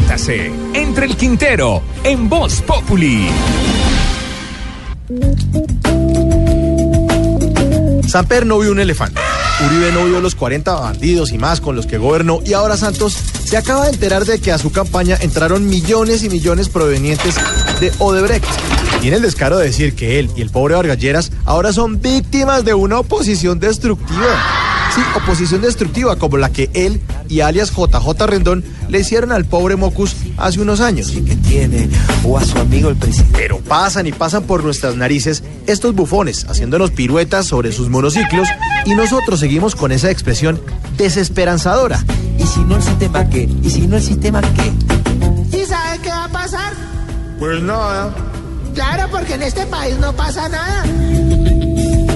Métase entre el Quintero en Voz Populi. Samper no vio un elefante. Uribe no vio los 40 bandidos y más con los que gobernó. Y ahora Santos se acaba de enterar de que a su campaña entraron millones y millones provenientes de Odebrecht. Tiene el descaro de decir que él y el pobre Vargalleras ahora son víctimas de una oposición destructiva. Sí, oposición destructiva como la que él y alias JJ Rendón le hicieron al pobre Mocus hace unos años. que tiene o a su amigo el presidente. Pero pasan y pasan por nuestras narices estos bufones haciéndonos piruetas sobre sus monociclos y nosotros seguimos con esa expresión desesperanzadora. ¿Y si no el sistema qué? ¿Y si no el sistema qué? ¿Y sabe qué va a pasar? Pues nada. Claro, porque en este país no pasa nada.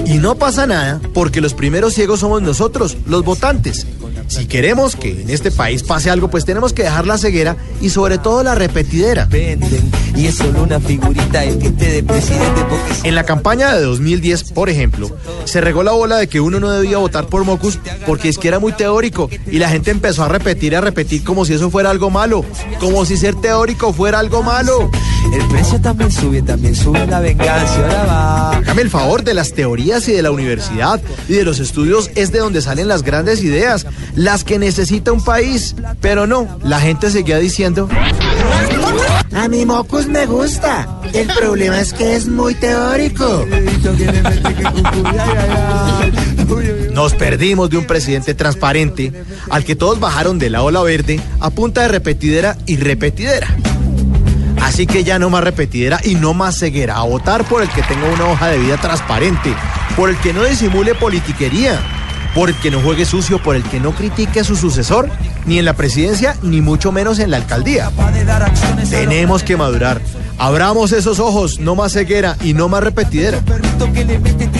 Y no pasa nada porque los primeros ciegos somos nosotros, los votantes. Si queremos que en este país pase algo, pues tenemos que dejar la ceguera y sobre todo la repetidera. Venden y es solo una figurita el que esté de presidente porque En la campaña de 2010, por ejemplo, se regó la bola de que uno no debía votar por Mocus porque es que era muy teórico y la gente empezó a repetir y a repetir como si eso fuera algo malo, como si ser teórico fuera algo malo. El precio también sube, también sube la venganza. Ahora va. Hágame el favor de las teorías y de la universidad y de los estudios es de donde salen las grandes ideas, las que necesita un país. Pero no, la gente seguía diciendo, A mi Mocus me gusta. El problema es que es muy teórico. nos perdimos de un presidente transparente al que todos bajaron de la ola verde a punta de repetidera y repetidera. Así que ya no más repetidera y no más ceguera. A votar por el que tenga una hoja de vida transparente, por el que no disimule politiquería, por el que no juegue sucio, por el que no critique a su sucesor, ni en la presidencia, ni mucho menos en la alcaldía. Tenemos que madurar. Abramos esos ojos, no más ceguera y no más repetidera.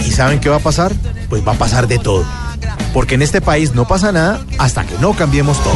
¿Y saben qué va a pasar? Pues va a pasar de todo. Porque en este país no pasa nada hasta que no cambiemos todo.